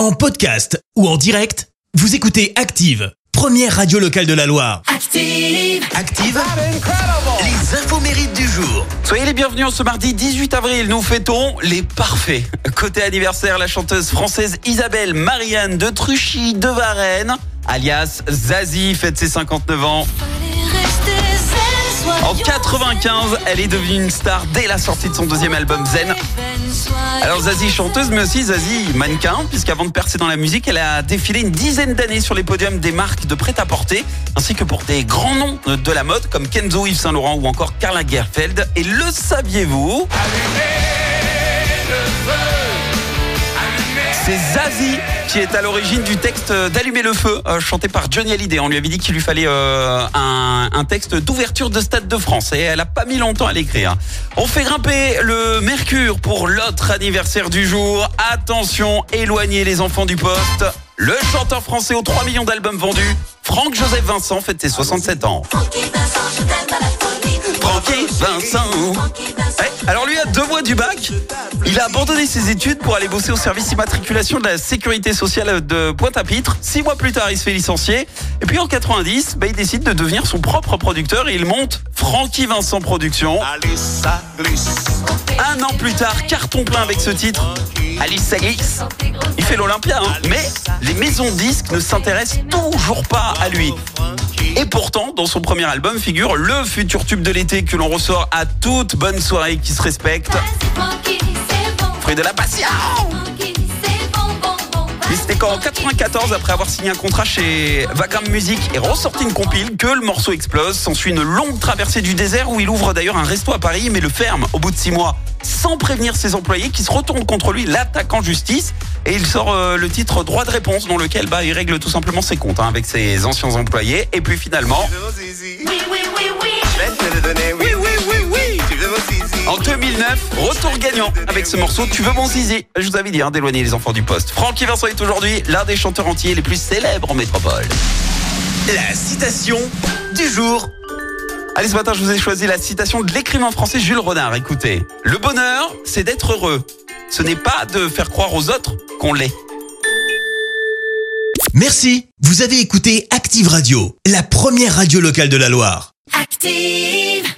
En podcast ou en direct, vous écoutez Active, première radio locale de la Loire. Active. Active, les infos mérites du jour. Soyez les bienvenus en ce mardi 18 avril. Nous fêtons les parfaits. Côté anniversaire, la chanteuse française Isabelle Marianne de Truchy de Varennes, alias Zazie, fête ses 59 ans. En 95, elle est devenue une star dès la sortie de son deuxième album Zen. Alors Zazie chanteuse, mais aussi Zazie mannequin, puisqu'avant de percer dans la musique, elle a défilé une dizaine d'années sur les podiums des marques de prêt-à-porter, ainsi que pour des grands noms de la mode comme Kenzo, Yves Saint Laurent ou encore Karl Lagerfeld. Et le saviez-vous? C'est Zazie qui est à l'origine du texte d'Allumer le feu, euh, chanté par Johnny Hallyday. On lui avait dit qu'il lui fallait euh, un, un texte d'ouverture de Stade de France et elle a pas mis longtemps à l'écrire. On fait grimper le mercure pour l'autre anniversaire du jour. Attention, éloignez les enfants du poste. Le chanteur français aux 3 millions d'albums vendus, Franck-Joseph Vincent, fête ses 67 ans. Francky Vincent. Du bac. Il a abandonné ses études pour aller bosser au service immatriculation de la sécurité sociale de Pointe-à-Pitre. Six mois plus tard, il se fait licencier. Et puis en 90, bah, il décide de devenir son propre producteur et il monte Francky Vincent Productions. Un an plus tard, carton plein avec ce titre. Alice ça glisse. Il fait l'Olympia, hein. mais les maisons de disques ne s'intéressent toujours pas à lui. Et pourtant, dans son premier album figure le futur tube de l'été que l'on ressort à toute bonne soirée qui se respecte. Fruit de la passion mais c'était quand en 94, après avoir signé un contrat chez Vagram Music et ressorti une compile, que le morceau explose. S'ensuit une longue traversée du désert où il ouvre d'ailleurs un resto à Paris, mais le ferme au bout de six mois, sans prévenir ses employés qui se retournent contre lui, l'attaquent en justice. Et il sort euh, le titre Droit de réponse, dans lequel bah, il règle tout simplement ses comptes hein, avec ses anciens employés. Et puis finalement... En 2009, retour gagnant avec ce morceau Tu veux mon zizi Je vous avais dit hein, d'éloigner les enfants du poste. Francky Vincent est aujourd'hui l'un des chanteurs entiers les plus célèbres en métropole. La citation du jour. Allez, ce matin, je vous ai choisi la citation de l'écrivain français Jules Renard. Écoutez, le bonheur, c'est d'être heureux. Ce n'est pas de faire croire aux autres qu'on l'est. Merci, vous avez écouté Active Radio, la première radio locale de la Loire. Active.